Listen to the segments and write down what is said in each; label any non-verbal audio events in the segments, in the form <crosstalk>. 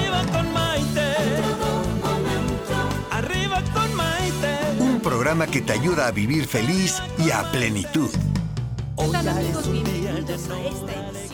Arriba con Maite. Arriba con Maite. Un programa que te ayuda a vivir feliz y a plenitud. ¿Qué tal ya es amigos? Bienvenidos a esta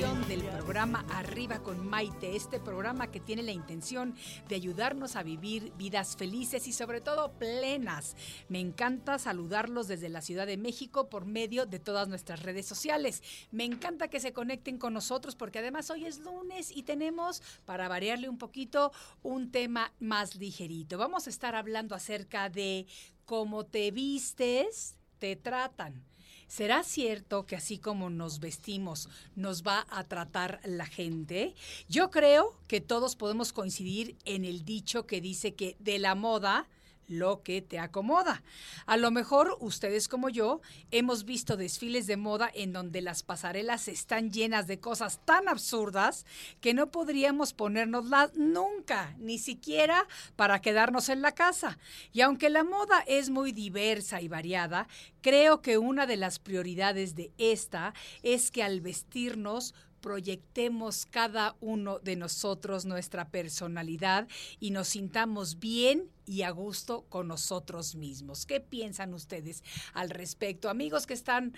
Arriba con Maite, este programa que tiene la intención de ayudarnos a vivir vidas felices y sobre todo plenas. Me encanta saludarlos desde la Ciudad de México por medio de todas nuestras redes sociales. Me encanta que se conecten con nosotros porque además hoy es lunes y tenemos, para variarle un poquito, un tema más ligerito. Vamos a estar hablando acerca de cómo te vistes, te tratan. ¿Será cierto que así como nos vestimos nos va a tratar la gente? Yo creo que todos podemos coincidir en el dicho que dice que de la moda lo que te acomoda. A lo mejor ustedes como yo hemos visto desfiles de moda en donde las pasarelas están llenas de cosas tan absurdas que no podríamos ponernoslas nunca, ni siquiera para quedarnos en la casa. Y aunque la moda es muy diversa y variada, creo que una de las prioridades de esta es que al vestirnos proyectemos cada uno de nosotros nuestra personalidad y nos sintamos bien y a gusto con nosotros mismos. ¿Qué piensan ustedes al respecto? Amigos que están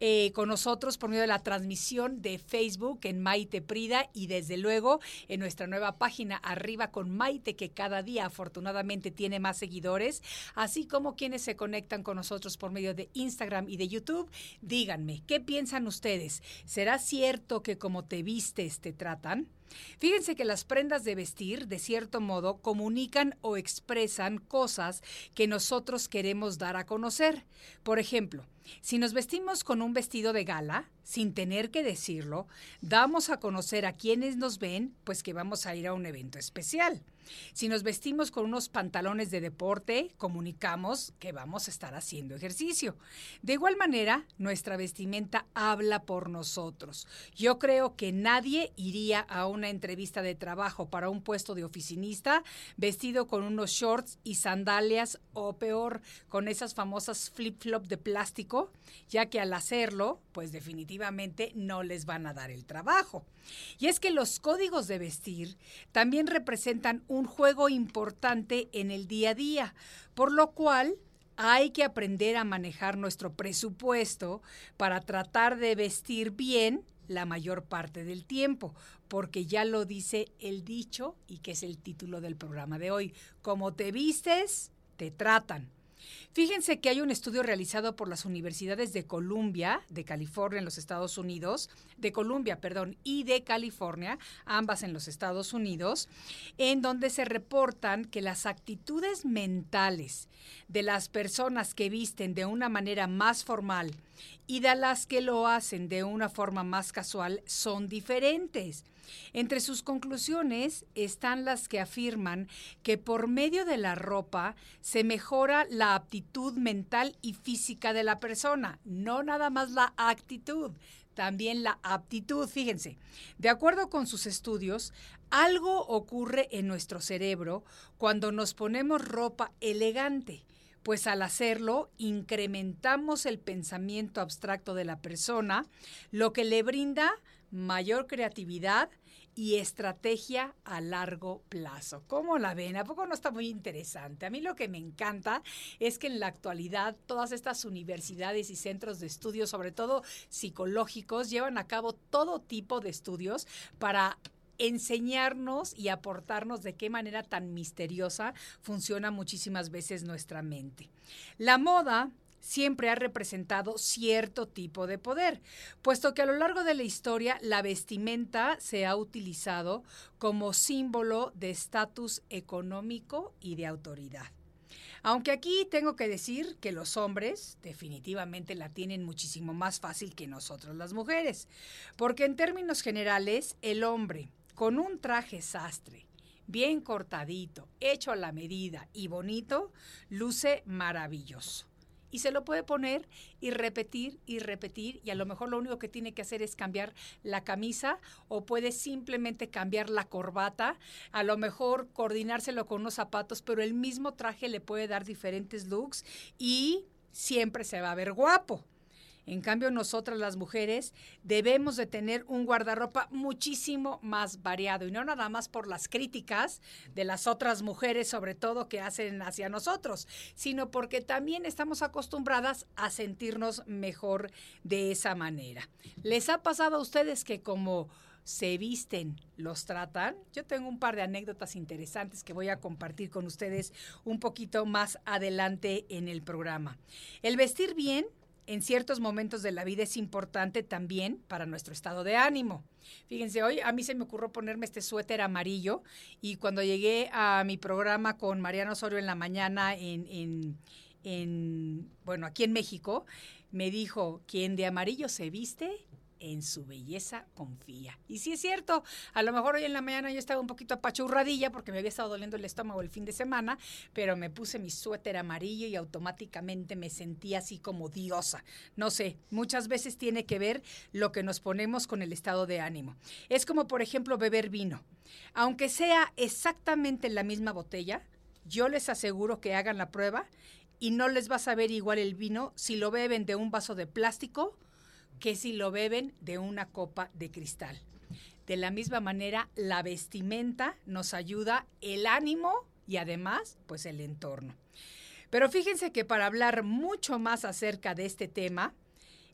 eh, con nosotros por medio de la transmisión de Facebook en Maite Prida y desde luego en nuestra nueva página Arriba con Maite que cada día afortunadamente tiene más seguidores, así como quienes se conectan con nosotros por medio de Instagram y de YouTube. Díganme, ¿qué piensan ustedes? ¿Será cierto que como te vistes te tratan? Fíjense que las prendas de vestir, de cierto modo, comunican o expresan cosas que nosotros queremos dar a conocer. Por ejemplo, si nos vestimos con un vestido de gala, sin tener que decirlo, damos a conocer a quienes nos ven, pues que vamos a ir a un evento especial. Si nos vestimos con unos pantalones de deporte, comunicamos que vamos a estar haciendo ejercicio. De igual manera, nuestra vestimenta habla por nosotros. Yo creo que nadie iría a una entrevista de trabajo para un puesto de oficinista vestido con unos shorts y sandalias o peor, con esas famosas flip-flop de plástico, ya que al hacerlo, pues definitivamente no les van a dar el trabajo. Y es que los códigos de vestir también representan un juego importante en el día a día, por lo cual hay que aprender a manejar nuestro presupuesto para tratar de vestir bien la mayor parte del tiempo, porque ya lo dice el dicho y que es el título del programa de hoy. Como te vistes, te tratan. Fíjense que hay un estudio realizado por las universidades de Columbia, de California en los Estados Unidos, de Columbia, perdón, y de California, ambas en los Estados Unidos, en donde se reportan que las actitudes mentales de las personas que visten de una manera más formal y de las que lo hacen de una forma más casual son diferentes. Entre sus conclusiones están las que afirman que por medio de la ropa se mejora la aptitud mental y física de la persona, no nada más la actitud, también la aptitud. Fíjense, de acuerdo con sus estudios, algo ocurre en nuestro cerebro cuando nos ponemos ropa elegante pues al hacerlo incrementamos el pensamiento abstracto de la persona, lo que le brinda mayor creatividad y estrategia a largo plazo. ¿Cómo la ven? ¿A poco no está muy interesante? A mí lo que me encanta es que en la actualidad todas estas universidades y centros de estudios, sobre todo psicológicos, llevan a cabo todo tipo de estudios para enseñarnos y aportarnos de qué manera tan misteriosa funciona muchísimas veces nuestra mente. La moda siempre ha representado cierto tipo de poder, puesto que a lo largo de la historia la vestimenta se ha utilizado como símbolo de estatus económico y de autoridad. Aunque aquí tengo que decir que los hombres definitivamente la tienen muchísimo más fácil que nosotros las mujeres, porque en términos generales el hombre con un traje sastre, bien cortadito, hecho a la medida y bonito, luce maravilloso y se lo puede poner y repetir y repetir y a lo mejor lo único que tiene que hacer es cambiar la camisa o puede simplemente cambiar la corbata, a lo mejor coordinárselo con unos zapatos, pero el mismo traje le puede dar diferentes looks y siempre se va a ver guapo. En cambio, nosotras las mujeres debemos de tener un guardarropa muchísimo más variado y no nada más por las críticas de las otras mujeres, sobre todo que hacen hacia nosotros, sino porque también estamos acostumbradas a sentirnos mejor de esa manera. ¿Les ha pasado a ustedes que como se visten, los tratan. Yo tengo un par de anécdotas interesantes que voy a compartir con ustedes un poquito más adelante en el programa. El vestir bien en ciertos momentos de la vida es importante también para nuestro estado de ánimo. Fíjense, hoy a mí se me ocurrió ponerme este suéter amarillo y cuando llegué a mi programa con Mariano Osorio en la mañana en, en, en bueno, aquí en México, me dijo, quien de amarillo se viste, en su belleza confía. Y sí es cierto, a lo mejor hoy en la mañana yo estaba un poquito apachurradilla porque me había estado doliendo el estómago el fin de semana, pero me puse mi suéter amarillo y automáticamente me sentí así como diosa. No sé, muchas veces tiene que ver lo que nos ponemos con el estado de ánimo. Es como, por ejemplo, beber vino. Aunque sea exactamente la misma botella, yo les aseguro que hagan la prueba y no les va a saber igual el vino si lo beben de un vaso de plástico que si lo beben de una copa de cristal. De la misma manera, la vestimenta nos ayuda el ánimo y además, pues el entorno. Pero fíjense que para hablar mucho más acerca de este tema,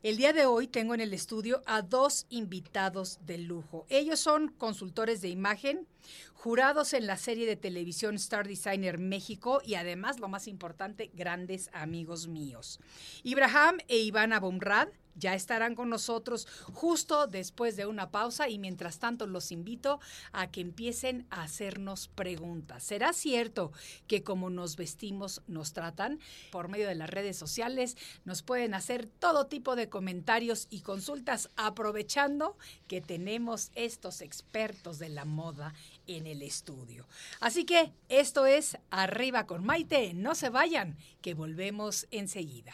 el día de hoy tengo en el estudio a dos invitados de lujo. Ellos son consultores de imagen, jurados en la serie de televisión Star Designer México y además, lo más importante, grandes amigos míos. Ibrahim e Ivana Bomrad ya estarán con nosotros justo después de una pausa y mientras tanto los invito a que empiecen a hacernos preguntas. ¿Será cierto que como nos vestimos nos tratan? Por medio de las redes sociales nos pueden hacer todo tipo de comentarios y consultas aprovechando que tenemos estos expertos de la moda en el estudio. Así que esto es Arriba con Maite, no se vayan, que volvemos enseguida.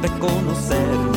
de conocernos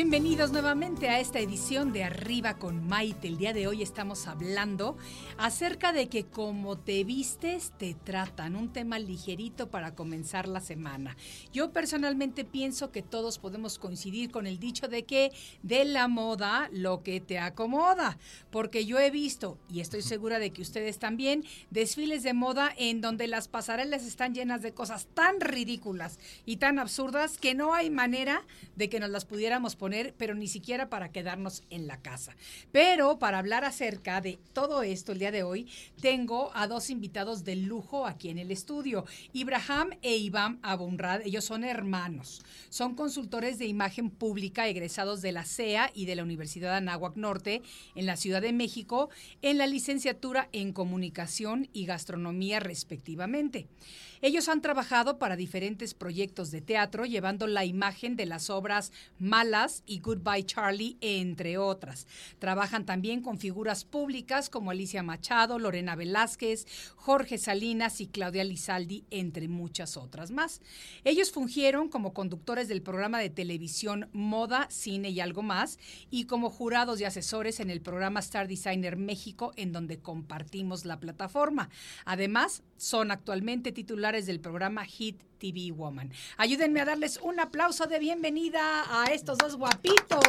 Bienvenidos nuevamente a esta edición de Arriba con Maite. El día de hoy estamos hablando acerca de que como te vistes, te tratan. Un tema ligerito para comenzar la semana. Yo personalmente pienso que todos podemos coincidir con el dicho de que de la moda lo que te acomoda. Porque yo he visto, y estoy segura de que ustedes también, desfiles de moda en donde las pasarelas están llenas de cosas tan ridículas y tan absurdas que no hay manera de que nos las pudiéramos poner, pero ni siquiera para quedarnos en la casa. Pero para hablar acerca de todo esto el día de hoy, tengo a dos invitados de lujo aquí en el estudio, Ibrahim e Iván Abunrad. Ellos son hermanos, son consultores de imagen pública egresados de la CEA y de la Universidad de Anáhuac Norte en la Ciudad de México en la licenciatura en comunicación y gastronomía respectivamente. Ellos han trabajado para diferentes proyectos de teatro, llevando la imagen de las obras malas y Goodbye Charlie, entre otras. Trabajan también con figuras públicas como Alicia Machado, Lorena Velázquez, Jorge Salinas y Claudia Lizaldi, entre muchas otras más. Ellos fungieron como conductores del programa de televisión Moda, Cine y algo más, y como jurados y asesores en el programa Star Designer México, en donde compartimos la plataforma. Además, son actualmente titulares del programa Hit TV Woman. Ayúdenme a darles un aplauso de bienvenida a estos dos guapitos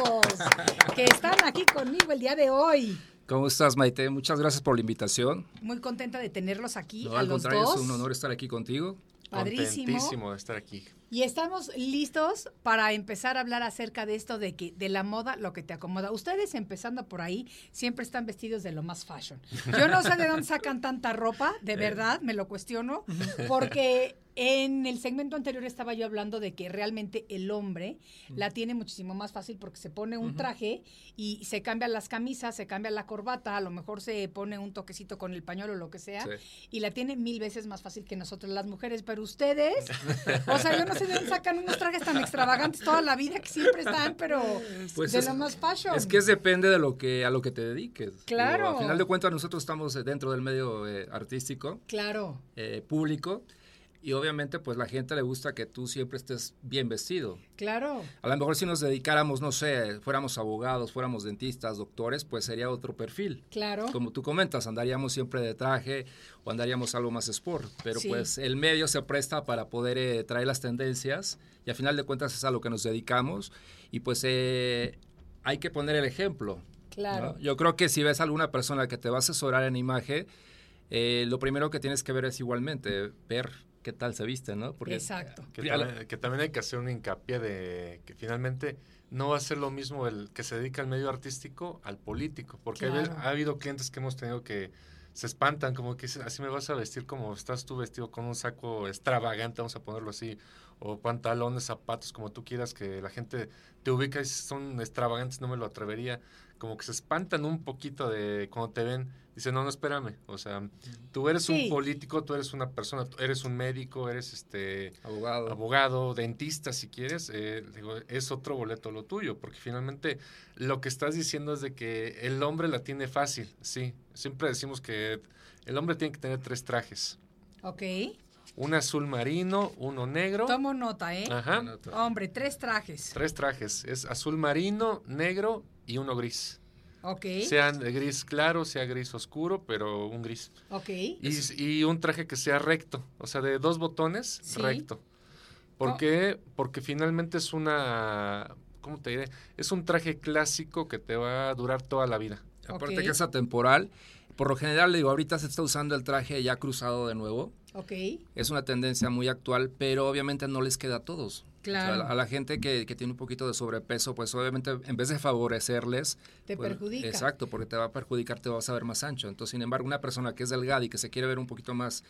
que están aquí conmigo el día de hoy. ¿Cómo estás, Maite? Muchas gracias por la invitación. Muy contenta de tenerlos aquí No, a al los contrario, dos. es un honor estar aquí contigo. Padrísimo. Contentísimo de estar aquí. Y estamos listos para empezar a hablar acerca de esto de que de la moda lo que te acomoda. Ustedes empezando por ahí siempre están vestidos de lo más fashion. Yo no sé de dónde sacan tanta ropa, de verdad, me lo cuestiono, porque en el segmento anterior estaba yo hablando de que realmente el hombre la tiene muchísimo más fácil porque se pone un traje y se cambian las camisas, se cambia la corbata, a lo mejor se pone un toquecito con el pañuelo o lo que sea, Sí. y la tiene mil veces más fácil que nosotros las mujeres, pero ustedes, <laughs> o sea, yo no sé de dónde sacan unos trajes tan extravagantes toda la vida que siempre están, pero Pues de es- lo más fashion. Es que es depende de lo que a lo que te dediques. Claro. Al final de cuentas nosotros estamos eh, dentro del medio eh, artístico, Claro, eh, público, y obviamente pues la gente le gusta que tú siempre estés bien vestido. claro. A lo mejor si nos dedicáramos, no sé, fuéramos abogados, fuéramos dentistas, doctores, pues sería otro perfil. Claro. Como tú comentas, andaríamos siempre de traje o andaríamos algo más sport, pero Sí. pues el medio se presta para poder eh, traer las tendencias y a final de cuentas es a lo que nos dedicamos y pues eh, hay que poner el ejemplo. Claro. ¿no? Yo creo que si ves a alguna persona que te va a asesorar en imagen, eh, lo primero que tienes que ver es igualmente ver qué tal se viste, ¿no? Porque Exacto. Que, también, que también hay que hacer un hincapié de que finalmente no va a ser lo mismo el que se dedica al medio artístico al político, porque Claro. ha habido clientes que hemos tenido que se espantan, como que dicen, así me vas a vestir como estás tú vestido con un saco extravagante, vamos a ponerlo así, o pantalones, zapatos, como tú quieras, que la gente te ubica y dice, son extravagantes, no me lo atrevería. Como que se espantan un poquito de cuando te ven. Dicen, no, no, espérame. O sea, tú eres Sí. un político, tú eres una persona, tú eres un médico, eres este abogado. abogado, dentista, si quieres, eh, digo, es otro boleto lo tuyo, porque finalmente lo que estás diciendo es de que el hombre la tiene fácil, sí. Siempre decimos que el hombre tiene que tener tres trajes, Ok. un azul marino, uno negro, Tomo nota, ¿eh? ajá, Hombre, tres trajes. tres trajes, es azul marino, negro y uno gris. Ok. Sea gris claro, sea gris oscuro, pero un gris. Ok. Y, y un traje que sea recto, o sea, de dos botones, Sí. recto. ¿Por Oh. qué? Porque finalmente es una, ¿cómo te diré? Es un traje clásico que te va a durar toda la vida. Aparte que es atemporal. Por lo general, digo, ahorita se está usando el traje ya cruzado de nuevo. Ok. Es una tendencia muy actual, pero obviamente no les queda a todos. Claro. O sea, a la gente que, que tiene un poquito de sobrepeso, pues obviamente en vez de favorecerles... Te pues, perjudica. Exacto, porque te va a perjudicar, te vas a ver más ancho. Entonces, sin embargo, una persona que es delgada y que se quiere ver un poquito más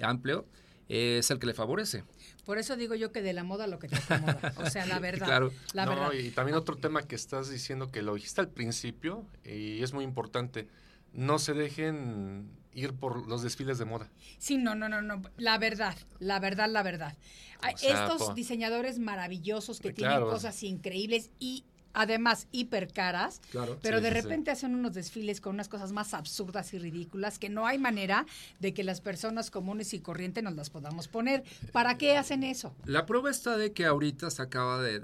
amplio, eh, es el que le favorece. Por eso digo yo que de la moda lo que te acomoda. <laughs> O sea, la verdad. Claro. La no, verdad. y también otro tema que estás diciendo que lo dijiste al principio y es muy importante. No se dejen ir por los desfiles de moda. Sí, no, no, no, no. La verdad, la verdad, la verdad. Hay O sea, Estos po- diseñadores maravillosos que tienen claro. cosas increíbles y además hiper caras, Claro. pero Sí, de sí, sí. repente hacen unos desfiles con unas cosas más absurdas y ridículas que no hay manera de que las personas comunes y corrientes nos las podamos poner. ¿Para qué hacen eso? La prueba está de que ahorita se acaba de-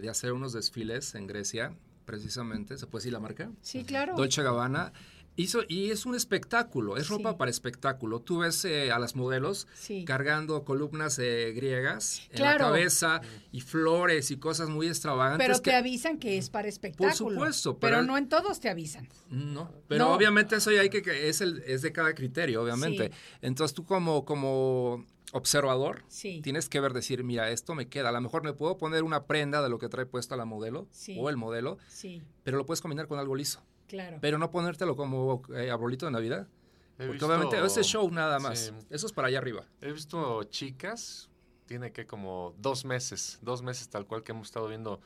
de hacer unos desfiles en Grecia, precisamente, ¿se puede decir la marca? Sí, claro. Dolce Gabbana. Hizo, y es un espectáculo, es Sí. ropa para espectáculo. Tú ves eh, a las modelos Sí. cargando columnas eh, griegas en la cabeza y flores y cosas muy extravagantes. Pero te que- avisan que es para espectáculo. supuesto, pero, pero- no en todos te avisan. No, pero No. obviamente eso ya hay que, que es, el, es de cada criterio, obviamente. Sí. Entonces tú como, como observador Sí. tienes que ver, decir, mira, esto me queda. A lo mejor me puedo poner una prenda de lo que trae puesta la modelo Sí. o el modelo, Sí, pero lo puedes combinar con algo liso. Claro. Pero no ponértelo como eh, arbolito de Navidad. He Porque visto- obviamente ese show nada más. Sí. Eso es para allá arriba. He visto chicas, tiene que como dos meses, dos meses tal cual que hemos estado viendo.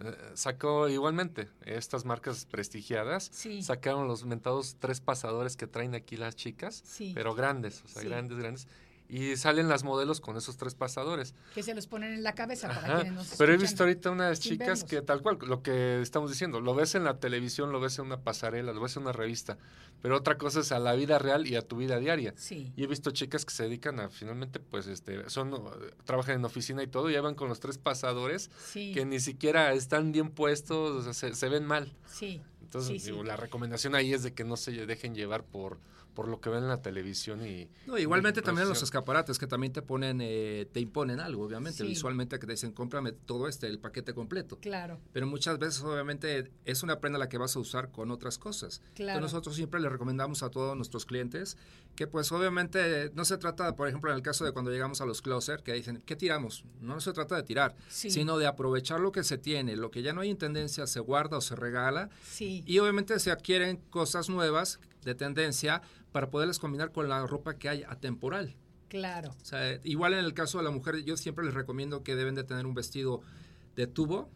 eh, sacó igualmente estas marcas prestigiadas, Sí. sacaron los mentados tres pasadores que traen aquí las chicas, Sí. pero grandes, o sea, Sí. grandes, grandes. Y salen las modelos con esos tres pasadores. Que se los ponen en la cabeza para quienes nos Pero he visto ahorita unas chicas verlos. que tal cual, lo que estamos diciendo, lo ves en la televisión, lo ves en una pasarela, lo ves en una revista, pero otra cosa es a la vida real y a tu vida diaria. Sí. Y he visto chicas que se dedican a finalmente, pues, este, son, uh, trabajan en oficina y todo, y ya van con los tres pasadores Sí. que ni siquiera están bien puestos, o sea, se, se ven mal. Sí. Entonces, Sí, sí. digo, la recomendación ahí es de que no se dejen llevar por, por lo que ven en la televisión y... No, igualmente y también los escaparates que también te ponen, eh, te imponen algo, obviamente, Sí. visualmente que te dicen, cómprame todo este, el paquete completo. Claro. Pero muchas veces, obviamente, es una prenda la que vas a usar con otras cosas. Claro. Entonces, nosotros siempre le recomendamos a todos nuestros clientes que, pues, obviamente, no se trata, por ejemplo, en el caso de cuando llegamos a los closer, que dicen, ¿qué tiramos? No se trata de tirar, Sí. sino de aprovechar lo que se tiene, lo que ya no hay en tendencia, se guarda o se regala. Sí. Y obviamente se adquieren cosas nuevas de tendencia para poderles combinar con la ropa que hay atemporal. Claro. O sea, igual en el caso de la mujer, yo siempre les recomiendo que deben de tener un vestido de tubo,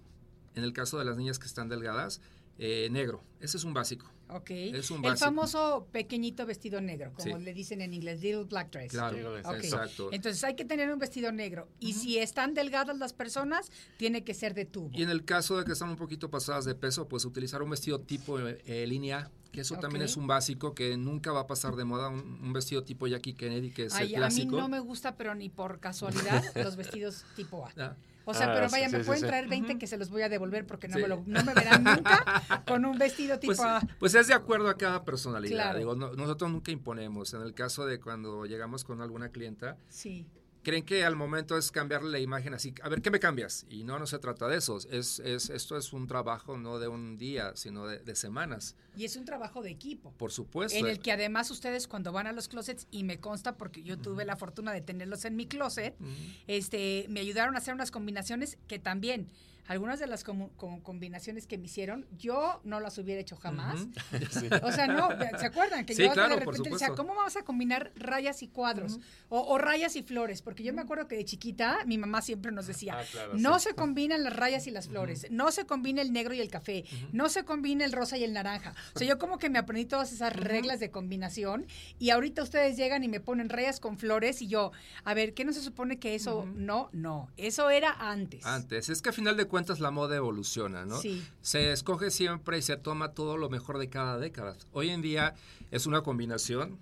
en el caso de las niñas que están delgadas, eh, negro. Ese es un básico. Ok. Es un el básico. famoso pequeñito vestido negro, como Sí. le dicen en inglés, little black dress. Claro, Dígale, Ok. exacto. Entonces hay que tener un vestido negro. Y si están delgadas las personas, tiene que ser de tubo. Y en el caso de que están un poquito pasadas de peso, pues utilizar un vestido tipo eh, eh, línea, que eso también es un básico que nunca va a pasar de moda, un, un vestido tipo Jackie Kennedy, que es Ay, el a mí clásico. no me gusta, pero ni por casualidad, <laughs> los vestidos tipo A. Ah, O sea, Ah, pero sí, vaya, sí, me sí, pueden sí. traer 20 que se los voy a devolver porque no, Sí. me, lo- no me verán nunca <laughs> con un vestido tipo Pues, A. pues es de acuerdo a cada personalidad. Claro. Digo, no- nosotros nunca imponemos. En el caso de cuando llegamos con alguna clienta, Sí, creen que al momento es cambiarle la imagen así, a ver, ¿qué me cambias? Y no, no se trata de eso. Es, es, esto es un trabajo no de un día, sino de, de semanas, y es un trabajo de equipo. por supuesto. En el que además ustedes cuando van a los closets, y me consta porque yo tuve la fortuna de tenerlos en mi closet, este, me ayudaron a hacer unas combinaciones que también, algunas de las comu- como combinaciones que me hicieron, yo no las hubiera hecho jamás. Ujú. <laughs> Sí. O sea, no, ¿se acuerdan? Que Sí, yo claro, de repente decía. ¿cómo vamos a combinar rayas y cuadros? o, o rayas y flores, porque yo me acuerdo que de chiquita mi mamá siempre nos decía, Ah, claro, no sí. se combinan las rayas y las flores, no se combina el negro y el café, no se combina el rosa y el naranja. O sea, yo como que me aprendí todas esas reglas de combinación y ahorita ustedes llegan y me ponen rayas con flores y yo, a ver, ¿qué no se supone que eso? No, no, eso era antes. Antes, es que a final de cuentas la moda evoluciona, ¿no? Sí. Se escoge siempre y se toma todo lo mejor de cada década. Hoy en día es una combinación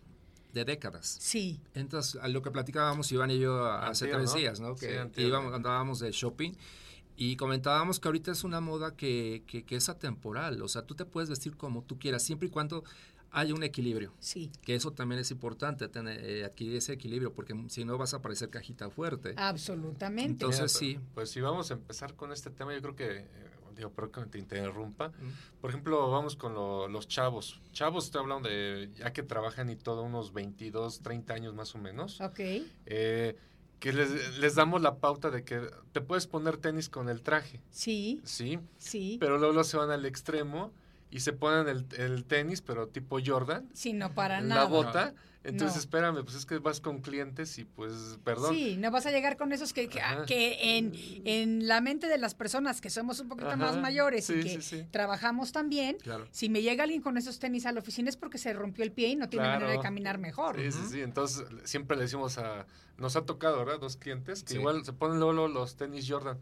de décadas. Sí, Entonces, a lo que platicábamos Iván y yo hace tres ¿no? días, ¿no? Sí, Que antier. íbamos, andábamos de shopping y comentábamos que ahorita es una moda que, que, que es atemporal. O sea, tú te puedes vestir como tú quieras, siempre y cuando haya un equilibrio. sí, Que eso también es importante, tener, eh, adquirir ese equilibrio, porque si no vas a parecer cajita fuerte. absolutamente. Entonces, Mira, sí. Pues si vamos a empezar con este tema, yo creo que, eh, digo, perdón que te interrumpa. Por ejemplo, vamos con lo- los chavos. Chavos, estoy hablando de ya que trabajan y todo, unos 22, 30 años más o menos. ok, eh, que les, les damos la pauta de que te puedes poner tenis con el traje, sí, ¿sí? sí. Pero luego se van al extremo y se ponen el, el tenis, pero tipo Jordan, Sí, no para nada. la bota. Entonces, No. espérame, pues es que vas con clientes y pues, perdón. Sí, no vas a llegar con esos que, que, en, en la mente de las personas que somos un poquito Ajá, más mayores y que sí, sí. trabajamos también, Claro. si me llega alguien con esos tenis a la oficina es porque se rompió el pie y no tiene Claro. manera de caminar mejor. Sí, sí, sí. Entonces, siempre le decimos a. Nos ha tocado, ¿verdad? Dos clientes que Sí. igual se ponen luego los tenis Jordan.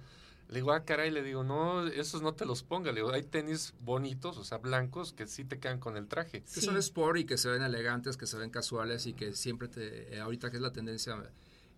Le digo, ah, caray, le digo, no, esos no te los ponga. Le digo, hay tenis bonitos, o sea, blancos, que sí te quedan con el traje. Que Sí. son sport y que se ven elegantes, que se ven casuales y que siempre te, eh, ahorita que es la tendencia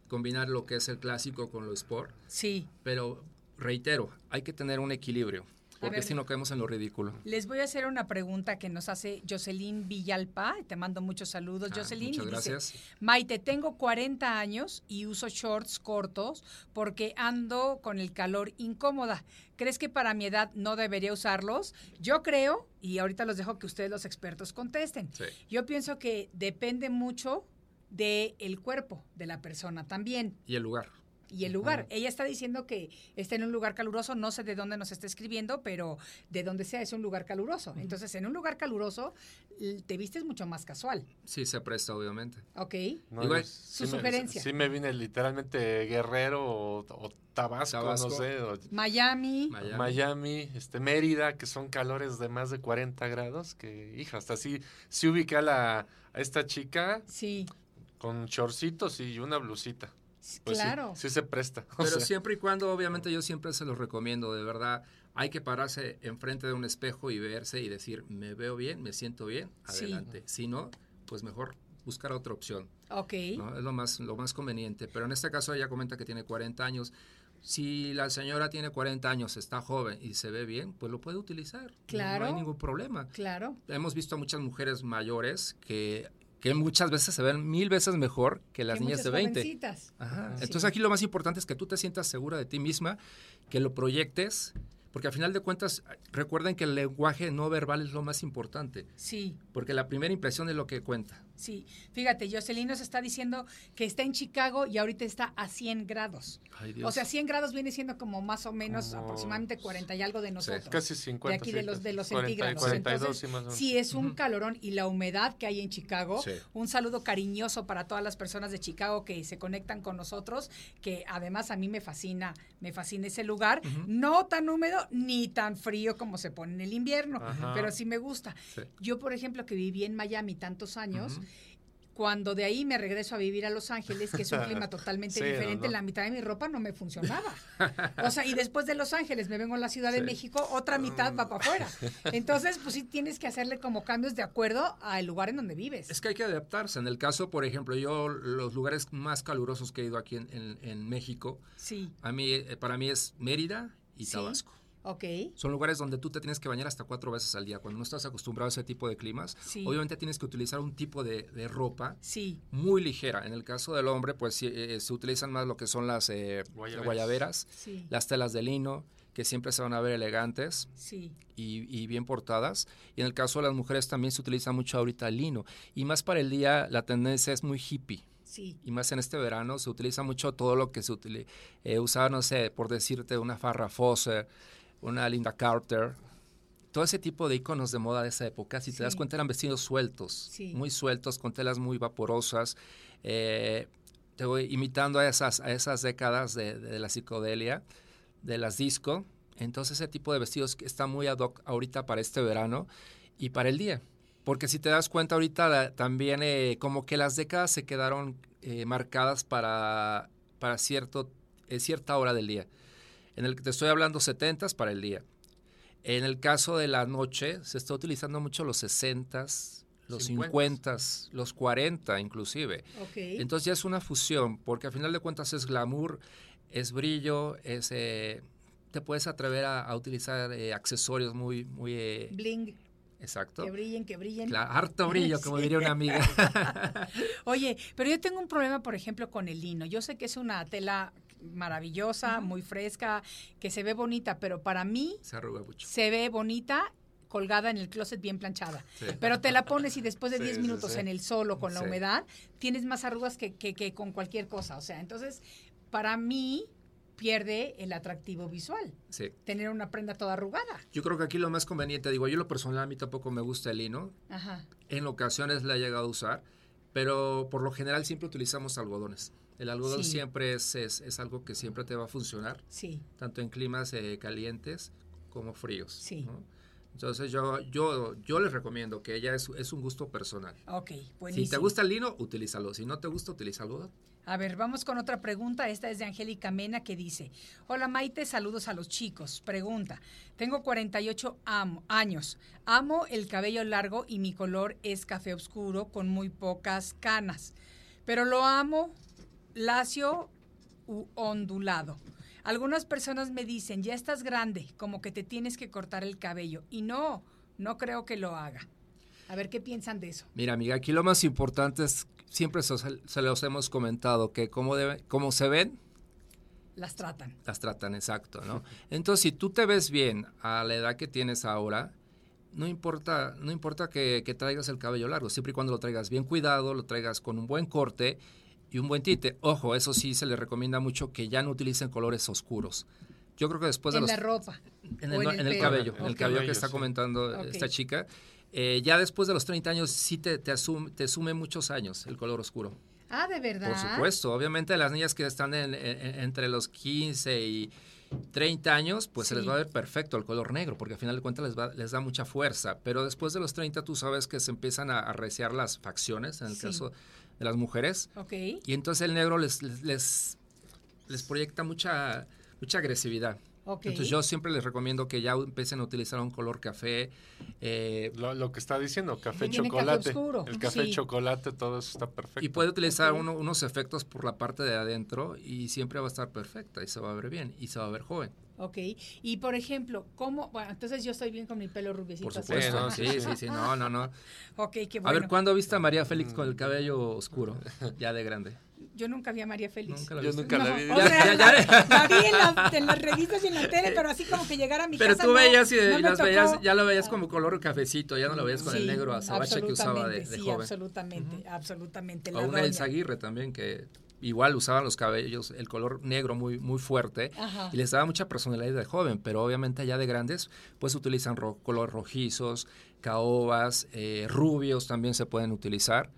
combinar lo que es el clásico con lo sport, Sí. pero reitero, hay que tener un equilibrio, porque ver. si no caemos en lo ridículo. Les voy a hacer una pregunta que nos hace Jocelyn Villalpa. Te mando muchos saludos, Ah, Jocelyn. muchas y dice, gracias. Maite, tengo 40 años y uso shorts cortos porque ando con el calor incómoda. ¿Crees que para mi edad no debería usarlos? Yo creo, y ahorita los dejo que ustedes los expertos contesten. Sí. Yo pienso que depende mucho del el cuerpo de la persona también Y el lugar. Y el lugar. Ella está diciendo que está en un lugar caluroso, no sé de dónde nos está escribiendo, pero de donde sea es un lugar caluroso. Entonces, en un lugar caluroso te vistes mucho más casual, Sí, se presta, obviamente. ¿ok? No, Igual, yo su sí me- sugerencia. sí me vine literalmente Guerrero o, o Tabasco, Tabasco. no sé, o Miami, Miami. Miami. este Mérida, que son calores de más de 40 grados, que hija, hasta así, sí ubica a, la, a esta chica, sí, Con chorcitos y una blusita. Pues claro. Sí, se presta. <laughs> o Pero sea, siempre y cuando, obviamente, yo siempre se los recomiendo, de verdad. Hay que pararse enfrente de un espejo y verse y decir, me veo bien, me siento bien, Sí. adelante. Si no, pues mejor buscar otra opción. Ok. ¿no? Es lo más, lo más conveniente. Pero en este caso ella comenta que tiene 40 años. Si la señora tiene 40 años, está joven y se ve bien, pues lo puede utilizar. No- Claro. No hay ningún problema. Claro. Hemos visto a muchas mujeres mayores que, que muchas veces se ven mil veces mejor que las Que niñas de 20. jovencitas. Ajá. Entonces aquí lo más importante es que tú te sientas segura de ti misma, que lo proyectes, porque al final de cuentas recuerden que el lenguaje no verbal es lo más importante, Sí. porque la primera impresión es lo que cuenta. Sí, fíjate, Jocelyn nos está diciendo que está en Chicago y ahorita está a 100 grados. Ay, Dios. O sea, 100 grados viene siendo como más o menos Como- aproximadamente 40 y algo de nosotros. casi 50. de aquí de los de los 40, centígrados. 42 Entonces, sí, más o menos. sí es un calorón y la humedad que hay en Chicago. Un saludo cariñoso para todas las personas de Chicago que se conectan con nosotros, que además a mí me fascina, me fascina ese lugar, no tan húmedo ni tan frío como se pone en el invierno, pero sí me gusta. Yo, por ejemplo, que viví en Miami tantos años. Cuando de ahí me regreso a vivir a Los Ángeles, que es un clima <laughs> totalmente Sí, diferente, ¿no? la mitad de mi ropa no me funcionaba. <laughs> O sea, y después de Los Ángeles me vengo a la Ciudad de. México, otra mitad va para afuera. <laughs> Entonces, pues sí tienes que hacerle como cambios de acuerdo al lugar en donde vives. Es que hay que adaptarse. En el caso, por ejemplo, yo los lugares más calurosos que he ido aquí en, en- en México, Sí, a mí, eh, para mí es Mérida y. Tabasco. Ok. Son lugares donde tú te tienes que bañar hasta cuatro veces al día. Cuando no estás acostumbrado a ese tipo de climas, Sí. obviamente tienes que utilizar un tipo de, de ropa Sí, muy ligera. En el caso del hombre, pues sí, eh, se utilizan más lo que son las eh, Guayaberas. guayaberas, sí, las telas de lino, que siempre se van a ver elegantes sí. y, y bien portadas. Y en el caso de las mujeres también se utiliza mucho ahorita el lino. Y más para el día, la tendencia es muy hippie. Sí, Y más en este verano se utiliza mucho todo lo que se utiliza, usaba, no sé, por decirte, una Farrah Fawcett, una Linda Carter, todo ese tipo de iconos de moda de esa época, si te das cuenta eran vestidos sueltos, Sí. muy sueltos, con telas muy vaporosas, eh, te voy imitando a esas, a esas décadas de, de la psicodelia, de las disco, entonces ese tipo de vestidos que está muy ad hoc ahorita para este verano y para el día. Porque si te das cuenta ahorita la- también eh, como que las décadas se quedaron eh, marcadas para, para cierto, cierta hora del día. En el que te estoy hablando 70 para el día. En el caso de la noche se está utilizando mucho los 60s, los 50 50s. los 40 inclusive. Entonces ya es una fusión, porque al final de cuentas es glamour, es brillo, es eh, te puedes atrever a, a utilizar eh, accesorios muy, muy eh, Bling, exacto. que brillen, que brillen. Harto brillo, como <laughs> Sí. diría una amiga. <laughs> Oye, pero yo tengo un problema, por ejemplo, con el lino. Yo sé que es una tela maravillosa, muy fresca, que se ve bonita, pero para mí Se arruga mucho. se ve bonita colgada en el closet bien planchada. Sí. Pero te la pones y después de Sí, 10 sí, minutos sí. en el sol o con la humedad, tienes más arrugas que, que- que con cualquier cosa. O sea, entonces, para mí pierde el atractivo visual, Sí. tener una prenda toda arrugada. Yo creo que aquí lo más conveniente, digo, yo lo personal a mí tampoco me gusta el lino. Ajá. En ocasiones la he llegado a usar, pero por lo general siempre utilizamos algodones. El algodón Sí. siempre es, es, es algo que siempre te va a funcionar, Sí, tanto en climas eh, calientes como fríos. Sí. ¿no? Entonces yo, yo, yo les recomiendo que ella es, es un gusto personal. ok, buenísimo. Si te gusta el lino, utilízalo. Si no te gusta, utiliza algodón. A ver, vamos con otra pregunta. Esta es de Angélica Mena que dice, hola Maite, saludos a los chicos. Pregunta, tengo 48 am- años, amo el cabello largo y mi color es café oscuro con muy pocas canas, pero lo amo lacio u ondulado. Algunas personas me dicen, ya estás grande, como que te tienes que cortar el cabello. Y no, no creo que lo haga. A ver qué piensan de eso. Mira, amiga, aquí lo más importante es, siempre se, se los hemos comentado, que como, debe, como se ven, Las tratan. las tratan, exacto, ¿no? Entonces, si tú te ves bien a la edad que tienes ahora, no importa, no importa que, que traigas el cabello largo, siempre y cuando lo traigas bien cuidado, lo traigas con un buen corte y un buen tinte. Ojo, eso sí se le recomienda mucho que ya no utilicen colores oscuros. Yo creo que después de en los... la ropa. En el, en el en el pelo. cabello, en el cabello que está comentando esta chica. eh, ya después de los 30 años sí te, te, asume, te sume muchos años el color oscuro. Ah, de verdad. Por supuesto, obviamente las niñas que están en- en- entre los 15 y, 30 años, pues se les va a ver perfecto el color negro, porque al final de cuentas les, va- les da mucha fuerza. Pero después de los 30, tú sabes que se empiezan a arreciar las facciones, en el Sí. caso de las mujeres. Ok. Y entonces el negro les, les, les, les proyecta mucha, mucha agresividad. Ok. Entonces yo siempre les recomiendo que ya empiecen a utilizar un color café. eh, Lo, lo que está diciendo, café, Viene café chocolate. oscuro, el café, sí. chocolate, todo eso está perfecto. y puede utilizar uno- unos efectos por la parte de adentro y siempre va a estar perfecta y se va a ver bien y se va a ver joven. Ok. Y por ejemplo, ¿cómo? Bueno, entonces yo estoy bien con mi pelo rubiecito. Por así. supuesto. ¿no? Sí, sí, sí. No, no, no. <laughs> Ok, qué A bueno. ver, ¿cuándo viste a María Félix con el cabello oscuro? Ya de grande. Yo nunca vi a María Félix. Nunca la Yo nunca la No, vi. o <laughs> Ya, sea, ya, ya. La vi en, la- en las revistas y en la tele, pero así como que llegara a mi Pero casa. tú no, veías y, no y las veías, ya lo veías como color cafecito, ya no lo veías con el Sí, negro azabache que usaba de, absolutamente, de sí, joven. absolutamente, absolutamente. O la una doña. Elsa Aguirre también, que igual usaban los cabellos, el color negro muy, muy fuerte, Ajá. y les daba mucha personalidad de joven, pero obviamente ya de grandes, pues utilizan ro- color rojizos, caobas, eh, rubios también se pueden utilizar,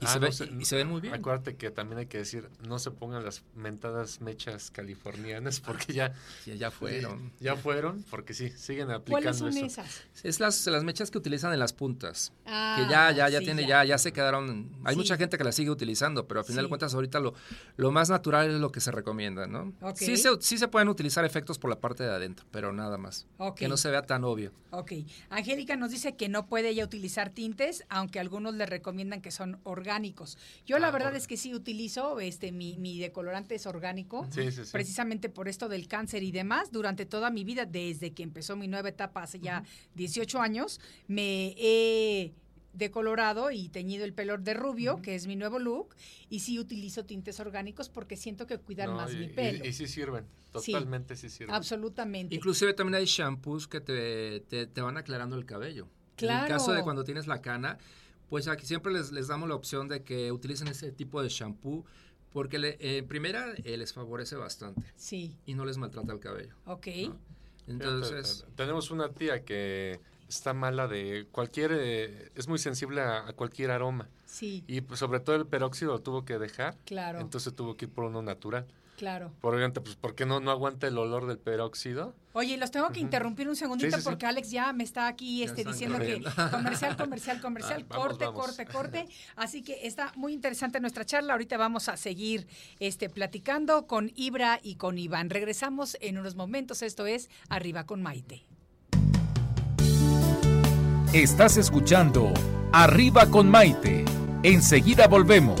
y, Ah, se, no ve- sé, y se ven muy bien. Acuérdate que también hay que decir, no se pongan las mentadas mechas californianas <laughs> porque ya, Ya, ya fueron. ya fueron, porque sí, siguen aplicando ¿Cuáles son eso. esas? Es las, las mechas que utilizan en las puntas. Ah, que ya, ya, ya sí, tiene, ya. ya, se quedaron. Hay Sí. mucha gente que las sigue utilizando, pero a final Sí. de cuentas ahorita lo, lo más natural es lo que se recomienda, ¿no? Ok. Sí, se, sí se pueden utilizar efectos por la parte de adentro, pero nada más. Ok. Que no se vea tan obvio. Ok. Angélica nos dice que no puede ella utilizar tintes, aunque algunos le recomiendan que son orgánicos. Yo la Ah, verdad es que sí utilizo, este, mi, mi decolorante es orgánico. Sí, sí, sí. Precisamente por esto del cáncer y demás, durante toda mi vida, desde que empezó mi nueva etapa hace ya 18 años, me he decolorado y teñido el pelo de rubio, que es mi nuevo look, y sí utilizo tintes orgánicos porque siento que cuidan No, más y, mi pelo. y sí sirven, totalmente sí, sirven. Absolutamente. Inclusive también hay shampoos que te, te, te van aclarando el cabello. En Claro. el caso de cuando tienes la cana, pues aquí siempre les, les damos la opción de que utilicen ese tipo de shampoo porque le- eh, en primera eh, les favorece bastante Sí, y no les maltrata el cabello. ok. Entonces, te- tenemos una tía que está mala de cualquier, eh, es muy sensible a, a cualquier aroma. Sí, Y pues, sobre todo el peróxido lo tuvo que dejar. claro, Entonces tuvo que ir por uno natural. Claro. Por obviamente, pues, ¿por qué no, no aguanta el olor del peróxido? Oye, los tengo que interrumpir un segundito Sí, sí, sí. porque Alex ya me está aquí este, diciendo que <laughs> comercial, comercial, comercial, Ah, vamos, corte, vamos. corte, corte. <laughs> Así que está muy interesante nuestra charla. Ahorita vamos a seguir este, platicando con Ibra y con Iván. Regresamos en unos momentos. Esto es Arriba con Maite. Estás escuchando Arriba con Maite. Enseguida volvemos.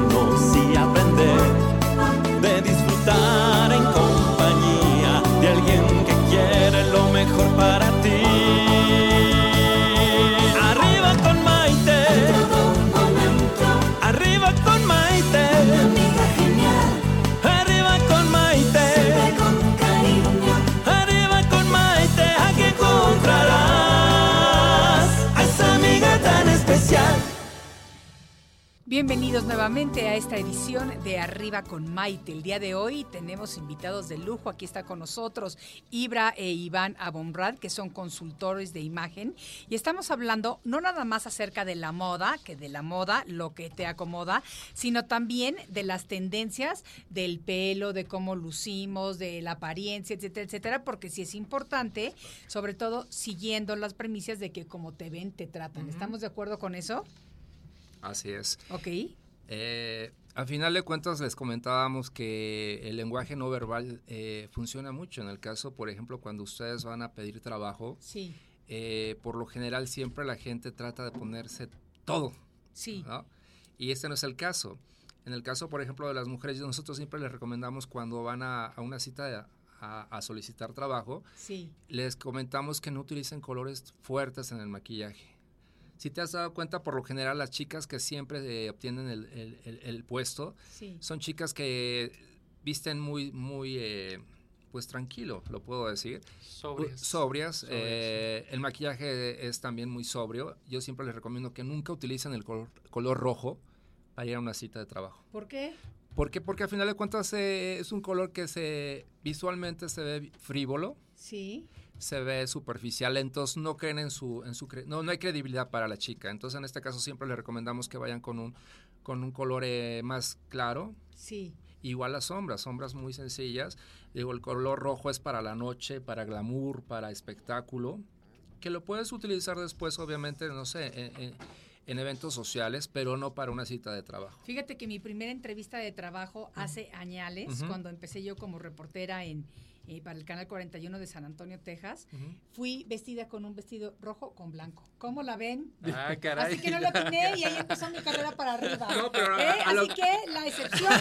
Bienvenidos nuevamente a esta edición de Arriba con Maite. El día de hoy tenemos invitados de lujo. Aquí está con nosotros Ibra e Iván Abomrad, que son consultores de imagen. Y estamos hablando no nada más acerca de la moda, que de la moda, lo que te acomoda, sino también de las tendencias del pelo, de cómo lucimos, de la apariencia, etcétera, etcétera, porque sí es importante, sobre todo siguiendo las premisas de que como te ven, te tratan. ¿Estamos de acuerdo con eso? Así es. Ok. Eh, al final de cuentas les comentábamos que el lenguaje no verbal eh, funciona mucho. En el caso, por ejemplo, cuando ustedes van a pedir trabajo, Sí, eh, por lo general siempre la gente trata de ponerse todo, sí. ¿no? Y este no es el caso. En el caso, por ejemplo, de las mujeres, nosotros siempre les recomendamos cuando van a, a una cita a, a solicitar trabajo, Sí, les comentamos que no utilicen colores fuertes en el maquillaje. Si te has dado cuenta, por lo general, las chicas que siempre eh, obtienen el, el- el- el puesto sí. son chicas que visten muy, muy, eh, pues tranquilo, lo puedo decir. Sobrias. Sobrias. Sobrias, eh, El maquillaje es también muy sobrio. Yo siempre les recomiendo que nunca utilicen el color, color rojo para ir a una cita de trabajo. ¿Por qué? ¿Por qué? Porque al final de cuentas eh, es un color que se visualmente se ve frívolo, Sí. Se ve superficial, entonces no creen en su, en su no, no hay credibilidad para la chica. Entonces en este caso siempre les recomendamos que vayan con un, con un color eh, más claro. Sí. Igual las sombras, sombras muy sencillas. Digo, el color rojo es para la noche, para glamour, para espectáculo, que lo puedes utilizar después, obviamente, no sé, en, en- en eventos sociales, pero no para una cita de trabajo. Fíjate que mi primera entrevista de trabajo hace añales, Ujú. cuando empecé yo como reportera en eh, para el canal 41 de San Antonio, Texas, fui vestida con un vestido rojo con blanco. ¿Cómo la ven? Ah, caray. Así que no lo atiné y ahí empezó mi carrera para arriba. No, pero ¿Eh? a lo- Así que la excepción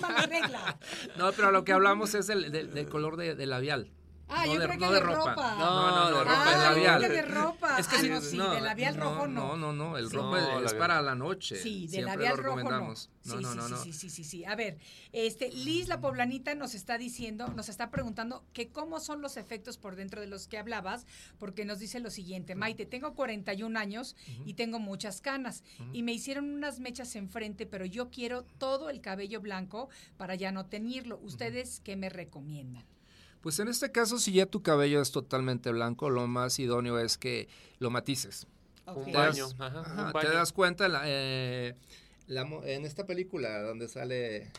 la regla. No, pero lo que hablamos es del, del- del color de, de labial. Ah, no yo de, creo que no de de ropa. ropa. No, no, de ropa, Ah, de yo labial. creo que de ropa. Es que Ah, sí, no, sí, de labial rojo no. No, no, no, el Sí. rojo No, es para la noche. Sí, de Siempre labial lo rojo no. recomendamos. No, no, sí, no, sí, no. sí, sí, sí, sí. A ver, este, Liz la poblanita nos está diciendo, nos está preguntando que cómo son los efectos por dentro de los que hablabas, porque nos dice lo siguiente, Maite, tengo 41 años y tengo muchas canas y me hicieron unas mechas enfrente, pero yo quiero todo el cabello blanco para ya no tenerlo. ¿Ustedes qué me recomiendan? Pues en este caso, si ya tu cabello es totalmente blanco, lo más idóneo es que lo matices. Un Te baño. das- ajá, Ajá, un te baño. das cuenta en, la, eh, la mo- en esta película donde sale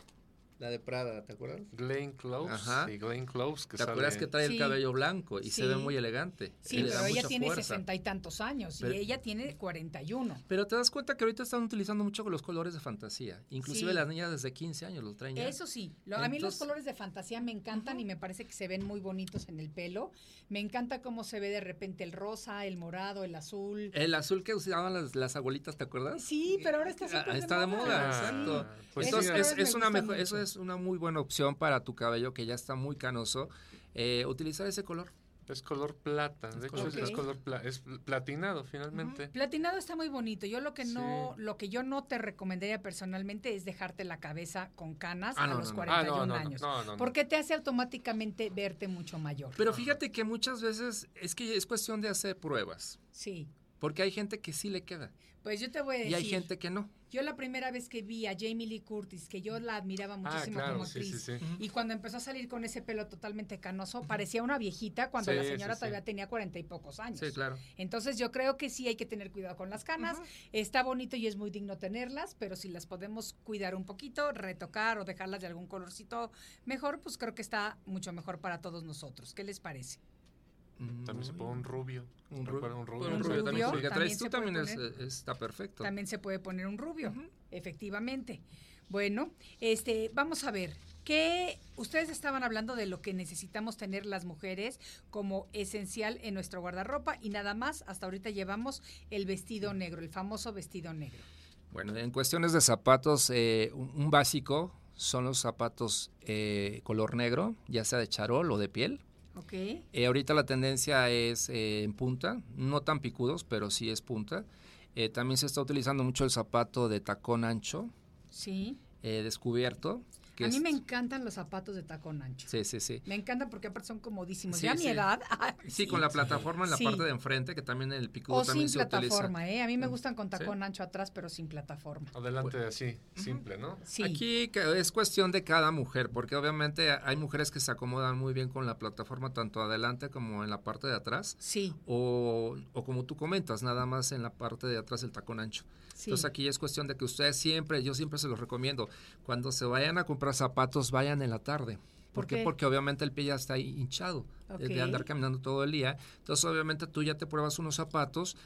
la de Prada, ¿te acuerdas? Glenn Close. Ajá. Sí, Glenn Close. Que ¿Te acuerdas que trae Sí. el cabello blanco y se ve muy elegante? Sí, Y le pero da ella mucha tiene sesenta y tantos años Pero- y ella tiene 41. Pero te das cuenta que ahorita están utilizando mucho los colores de fantasía. Inclusive Sí. las niñas desde 15 años los traen ya. Eso sí, lo- a mí los colores de fantasía me encantan y me parece que se ven muy bonitos en el pelo. Me encanta cómo se ve de repente el rosa, el morado, el azul. El azul que usaban las, las abuelitas, ¿te acuerdas? Sí, pero ahora está Ah, está de moda, Ah, exacto. pues Esos Entonces, sí, es, es una mejor, eso mucho. Es una muy buena opción para tu cabello que ya está muy canoso. eh, utilizar ese color. Es color plata. De hecho, color es, color pla- es platinado finalmente. Platinado está muy bonito. Yo lo que no, Sí. lo que yo no te recomendaría personalmente es dejarte la cabeza con canas Ah, a no, los no, no. 41 Ah, no, no, no, años. no, no, no. Porque te hace automáticamente verte mucho mayor. Pero fíjate que muchas veces es que es cuestión de hacer pruebas. sí. Porque hay gente que sí le queda Pues yo te voy a decir. y hay gente que no. Yo la primera vez que vi a Jamie Lee Curtis, que yo la admiraba Ah, muchísimo claro, como sí, actriz, sí, sí. y cuando empezó a salir con ese pelo totalmente canoso, parecía una viejita cuando la Sí, señora sí, sí. todavía tenía cuarenta y pocos años. Sí, claro. Entonces yo creo que sí hay que tener cuidado con las canas. Está bonito y es muy digno tenerlas, pero si las podemos cuidar un poquito, retocar o dejarlas de algún colorcito mejor, pues creo que está mucho mejor para todos nosotros. ¿Qué les parece? También se pone un rubio. Un rubio. un rubio. Un Un rubio también. que traes tú se puede también es- está perfecto. También se puede poner un rubio, efectivamente. Bueno, este, vamos a ver. ¿Qué ustedes estaban hablando de lo que necesitamos tener las mujeres como esencial en nuestro guardarropa y nada más hasta ahorita llevamos el vestido negro, el famoso vestido negro. Bueno, en cuestiones de zapatos, eh, un, un básico son los zapatos eh, color negro, ya sea de charol o de piel. ¿Ok? Eh, ahorita la tendencia es eh, en punta, no tan picudos, pero sí es punta. Eh, también se está utilizando mucho el zapato de tacón ancho, Sí. descubierto. Que A mí es- me encantan los zapatos de tacón ancho. Sí, sí, sí. Me encantan porque aparte son comodísimos. Sí, ya a mi sí. edad. <laughs> Sí, con la plataforma en la Sí. parte de enfrente, que también en el picudo O también sin se utiliza. plataforma, ¿eh? A mí me Mm, gustan con sí. tacón ancho atrás, pero sin plataforma. Adelante así, simple, ¿no? Sí. Aquí es cuestión de cada mujer, porque obviamente hay mujeres que se acomodan muy bien con la plataforma tanto adelante como en la parte de atrás, Sí, o, o como tú comentas, nada más en la parte de atrás del tacón ancho. Sí. Entonces aquí es cuestión de que ustedes siempre, yo siempre se los recomiendo, cuando se vayan a comprar zapatos, vayan en la tarde. ¿Por ¿Por qué? Porque obviamente el pie ya está hinchado de- de andar caminando todo el día. Entonces obviamente tú ya te pruebas unos zapatos,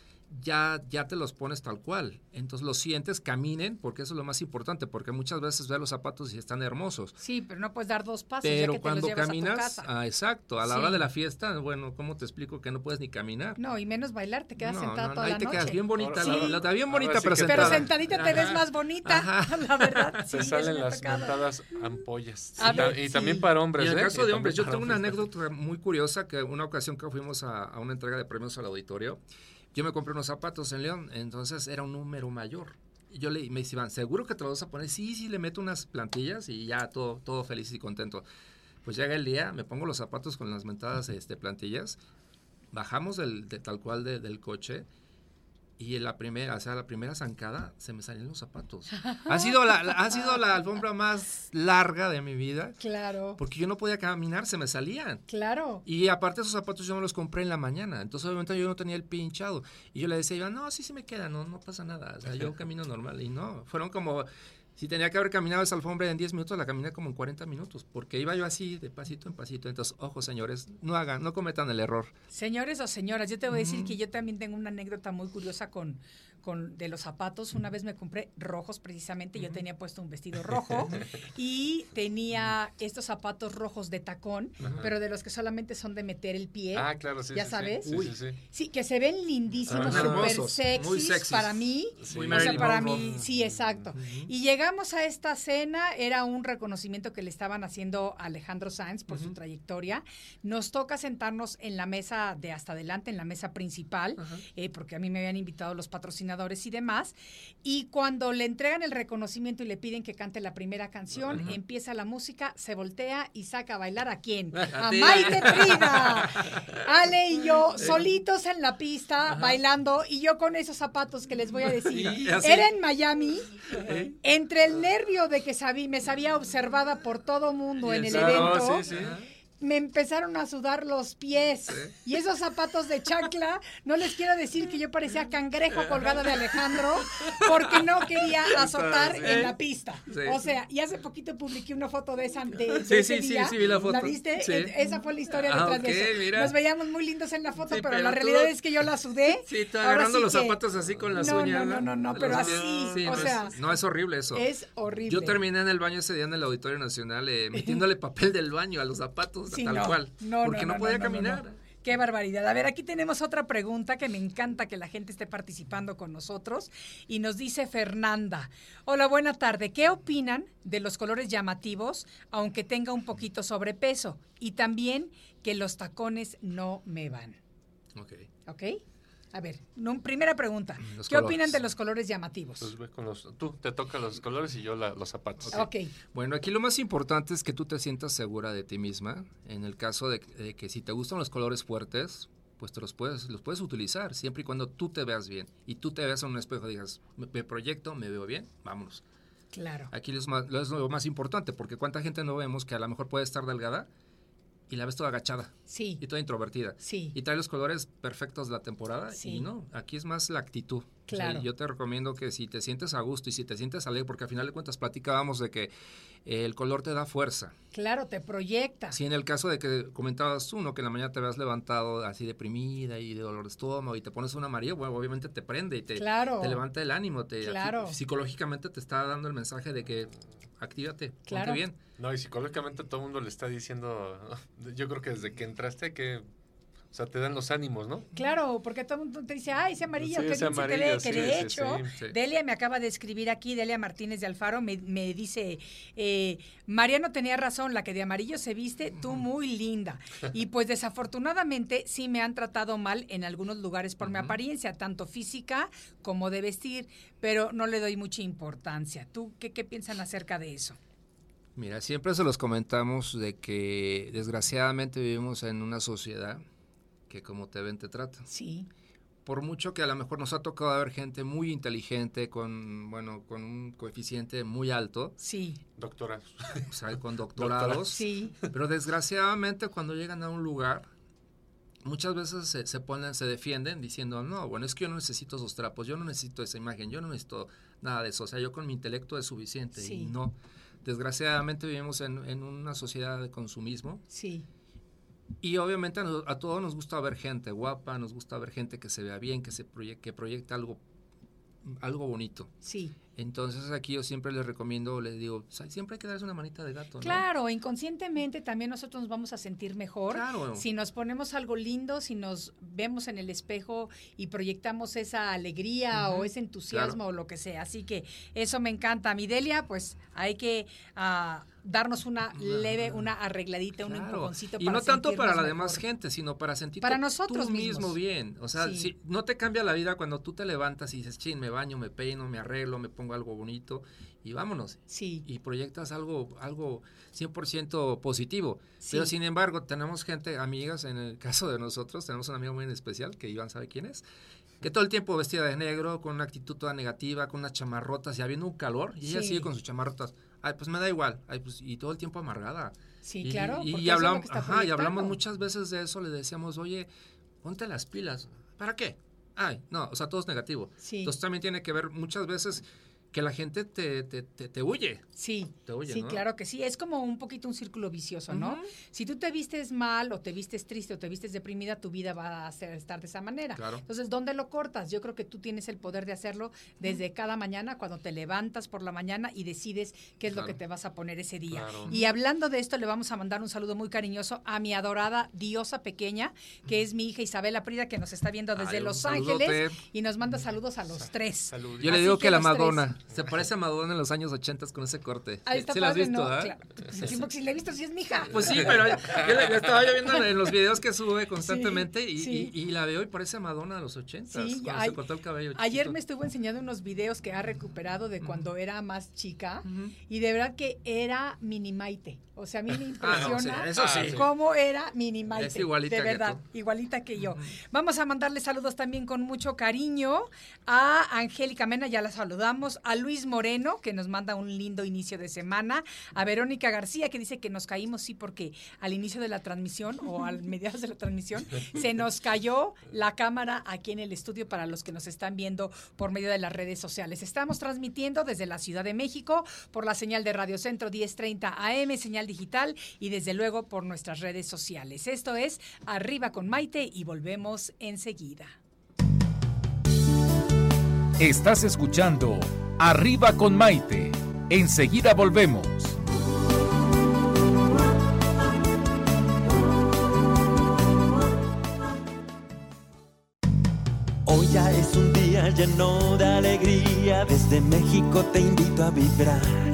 ya, ya te los pones tal cual. Entonces los sientes, caminen, porque eso es lo más importante, porque muchas veces ves los zapatos y están hermosos. Sí, pero no puedes dar dos pasos ya Pero que te cuando los llevas a tu caminas, casa. ah, exacto, a la Sí. hora de la fiesta, bueno, ¿cómo te explico que no puedes ni caminar? No, y menos bailar, te quedas No, sentada no, toda ahí la te noche. quedas bien bonita, Ahora- la, la- la bien ahora bonita, sí pero que- sentadita te ves más bonita, Ajá. <laughs> la verdad. Eso salen las mentadas ampollas. A y, ta- ver, y sí. también para hombres, Y en el ¿eh? caso Y de hombres, yo tengo una anécdota muy curiosa que una ocasión que fuimos a, a una entrega de premios al auditorio, yo me compré unos zapatos en León, entonces era un número mayor. Y yo le me decían, ¿seguro que te los vas a poner? Sí, sí, le meto unas plantillas y ya todo, todo feliz y contento. Pues llega el día, me pongo los zapatos con las mentadas este, plantillas, bajamos del, de, tal cual de- del coche y en la primera, o sea, la primera zancada se me salían los zapatos. Ha sido la, la- ha sido la alfombra más larga de mi vida Claro, porque yo no podía caminar, se me salían. claro. Y aparte esos zapatos yo me los compré en la mañana, entonces obviamente yo no tenía el pie hinchado. Y yo le decía, yo, no, sí, sí me queda, no, no pasa nada, o sea, yo camino normal. Y no, fueron como, si tenía que haber caminado esa alfombra en 10 minutos, la caminé como en 40 minutos, porque iba yo así, de pasito en pasito. Entonces, ojo señores, no hagan, no cometan el error. Señores o señoras, yo te voy a decir que yo también tengo una anécdota muy curiosa con, con de los zapatos. Una vez me compré rojos precisamente, yo tenía puesto un vestido rojo <laughs> y tenía estos zapatos rojos de tacón, pero de los que solamente son de meter el pie. Ah, claro, sí. ¿Ya sí, sabes? Sí, Uy. sí, sí. Sí, que se ven lindísimos, súper sexys, muy sexys. para mí. Muy o sea, para mí, sí, exacto. Y llegamos a esta cena, era un reconocimiento que le estaban haciendo a Alejandro Sanz por su trayectoria. Nos toca sentarnos en la mesa de hasta adelante, en la mesa principal, eh, porque a mí me habían invitado los patrocinadores y demás. Y cuando le entregan el reconocimiento y le piden que cante la primera canción, empieza la música, se voltea y saca a bailar a quién? <laughs> A ti. Maite Trina. <laughs> Ale y yo solitos en la pista bailando y yo con esos zapatos que les voy a <laughs> decir. Era en Miami, entre el nervio de que sabí, me sabía observada por todo mundo en el Claro, evento. sí, sí. Me empezaron a sudar los pies y esos zapatos de chancla, no les quiero decir que yo parecía cangrejo colgado de Alejandro porque no quería azotar en la pista. Sí. O sea, y hace poquito publiqué una foto de esa de, de Sí, ese sí, sí, día. sí, vi la foto. viste? Sí. E- Esa fue la historia Ah, detrás de ok, eso. mira. Nos veíamos muy lindos en la foto, Sí, pero, pero la tú- realidad es que yo la sudé. <laughs> Sí, tú agarrando sí los que- zapatos así con las no, uñas. No, no, no, no, De pero así. Sí, o no, sea, es, no, es horrible eso. es horrible. Yo terminé en el baño ese día en el Auditorio Nacional eh, <laughs> metiéndole papel del baño a los zapatos, Sí, tal no, cual. no, porque no, no, podía caminar. Qué barbaridad. A ver, aquí tenemos otra pregunta que me encanta que la gente esté participando con nosotros. Y nos dice Fernanda. Hola, buena tarde. ¿Qué opinan de los colores llamativos, aunque tenga un poquito sobrepeso? Y también que los tacones no me van. Ok. ¿Ok? A ver, no- primera pregunta. Los ¿Qué opinan de los colores llamativos? Pues ve con los, tú te tocan los colores y yo la- los zapatos. ok. Bueno, aquí lo más importante es que tú te sientas segura de ti misma. En el caso de, de que si te gustan los colores fuertes, pues te los puedes, los puedes utilizar, siempre y cuando tú te veas bien. Y tú te veas en un espejo y digas, me, me proyecto, me veo bien, vámonos. Claro. Aquí es, más- lo- es lo más importante, porque cuánta gente no vemos que a lo mejor puede estar delgada y la ves toda agachada Sí. y toda introvertida. Sí. Y trae los colores perfectos de la temporada Sí. y no, aquí es más la actitud. O sea, Claro. yo te recomiendo que si te sientes a gusto y si te sientes alegre, porque al final de cuentas platicábamos de que el color te da fuerza. Claro, te proyecta. Si en el caso de que comentabas tú, ¿no? Que en la mañana te veas levantado así deprimida y de dolor de estómago y te pones un amarillo, bueno, obviamente te prende y te, Claro. te levanta el ánimo, te Claro. psicológicamente te está dando el mensaje de que actívate, Claro. ponte bien. No, y psicológicamente todo el mundo le está diciendo, <laughs> yo creo que desde que entraste que, o sea, te dan los ánimos, ¿no? Claro, porque todo el mundo te dice, ay, ese amarillo, Sí, ese se te ve, amarillo, que sí, de sí, hecho, sí, sí. Delia me acaba de escribir aquí, Delia Martínez de Alfaro, me, me dice, eh, Mariano tenía razón, la que de amarillo se viste, tú muy linda. Y <laughs> pues desafortunadamente sí me han tratado mal en algunos lugares por mi apariencia, tanto física como de vestir, pero no le doy mucha importancia. ¿Tú qué, qué piensan acerca de eso? Mira, siempre se los comentamos de que desgraciadamente vivimos en una sociedad que como te ven te tratan. Sí, Por mucho que a lo mejor nos ha tocado ver gente muy inteligente con, bueno, con un coeficiente muy alto, sí, Doctora. o sea, con <laughs> doctorados, sí, pero desgraciadamente cuando llegan a un lugar muchas veces se, se ponen, se defienden diciendo, no, bueno, es que yo no necesito esos trapos, yo no necesito esa imagen, yo no necesito nada de eso, o sea, yo con mi intelecto es suficiente. Sí. Y no, desgraciadamente vivimos en, en una sociedad de consumismo. Sí, y obviamente a, todos nos gusta ver gente guapa, nos gusta ver gente que se vea bien, que, se proye- que proyecta algo, algo bonito. sí. Entonces aquí yo siempre les recomiendo, les digo, "Sa- siempre hay que darse una manita de gato, ¿no? Claro, inconscientemente también nosotros nos vamos a sentir mejor Claro. si nos ponemos algo lindo, si nos vemos en el espejo y proyectamos esa alegría o ese entusiasmo claro. o lo que sea. Así que eso me encanta. Mi Delia, pues hay que ah, darnos una leve, una arregladita, un Claro. empujoncito Y para no tanto para la demás gente, sino para sentirte Para nosotros tú mismo bien. O sea, Sí. si no te cambia la vida cuando tú te levantas y dices, chin, me baño, me peino, me arreglo, me pongo algo bonito y vámonos. Sí, Y proyectas algo, algo 100% positivo. Sí. Pero sin embargo, tenemos gente, amigas, en el caso de nosotros, tenemos una amiga muy en especial, que Iván sabe quién es, que todo el tiempo vestida de negro, con una actitud toda negativa, con unas chamarrotas y habiendo un calor, y ella Sí. sigue con sus chamarrotas. Ay, pues me da igual. Ay, pues, y todo el tiempo amargada. sí, Y- claro. Y, y hablamos, ajá, y hablamos muchas veces de eso, le decíamos, oye, ponte las pilas. ¿Para qué? Ay, no, o sea, todo es negativo. Sí. Entonces también tiene que ver muchas veces que la gente te, te, te, te huye. Sí, Te oye, sí, ¿no? claro que sí. Es como un poquito un círculo vicioso, ¿no? Si tú te vistes mal o te vistes triste o te vistes deprimida, tu vida va a ser, estar de esa manera. Claro. Entonces, ¿dónde lo cortas? Yo creo que tú tienes el poder de hacerlo desde cada mañana, cuando te levantas por la mañana y decides qué es lo que te vas a poner ese día. Claro. Y hablando de esto, le vamos a mandar un saludo muy cariñoso a mi adorada diosa pequeña, que es mi hija Isabela Prida, que nos está viendo desde Ay, Los saludote. Ángeles y nos manda saludos a los tres. Salud. Yo le digo que que la los tres. Se parece a Madonna en los años 80 con ese corte. Ahí ¿Sí- está ¿Sí la has visto, ¿no? ah? Claro. Sí, porque si la he visto, sí es mi hija. Pues sí, pero yo la, estaba yo viendo en los videos que sube constantemente y, sí. y- y la veo y parece a Madonna de los 80 Sí, cuando ay- se cortó el cabello. Ayer chiquito. me estuvo enseñando unos videos que ha recuperado de cuando era más chica y de verdad que era mini Maite. O sea, a mí me <laughs> Ah, no, impresiona sí, sí. cómo era mini Maite. Es igualita De que verdad, tú. igualita que yo. Vamos a mandarle saludos también con mucho cariño a Angélica Mena, ya la saludamos, a Luis Moreno, que nos manda un lindo inicio de semana, a Verónica García, que dice que nos caímos, sí, porque al inicio de la transmisión o al <laughs> mediados de la transmisión se nos cayó la cámara aquí en el estudio para los que nos están viendo por medio de las redes sociales. Estamos transmitiendo desde la Ciudad de México por la señal de Radio Centro 1030 AM, señal digital y desde luego por nuestras redes sociales. Esto es Arriba con Maite y volvemos enseguida. Estás escuchando Arriba con Maite. Enseguida volvemos. Hoy ya es un día lleno de alegría, desde México te invito a vibrar.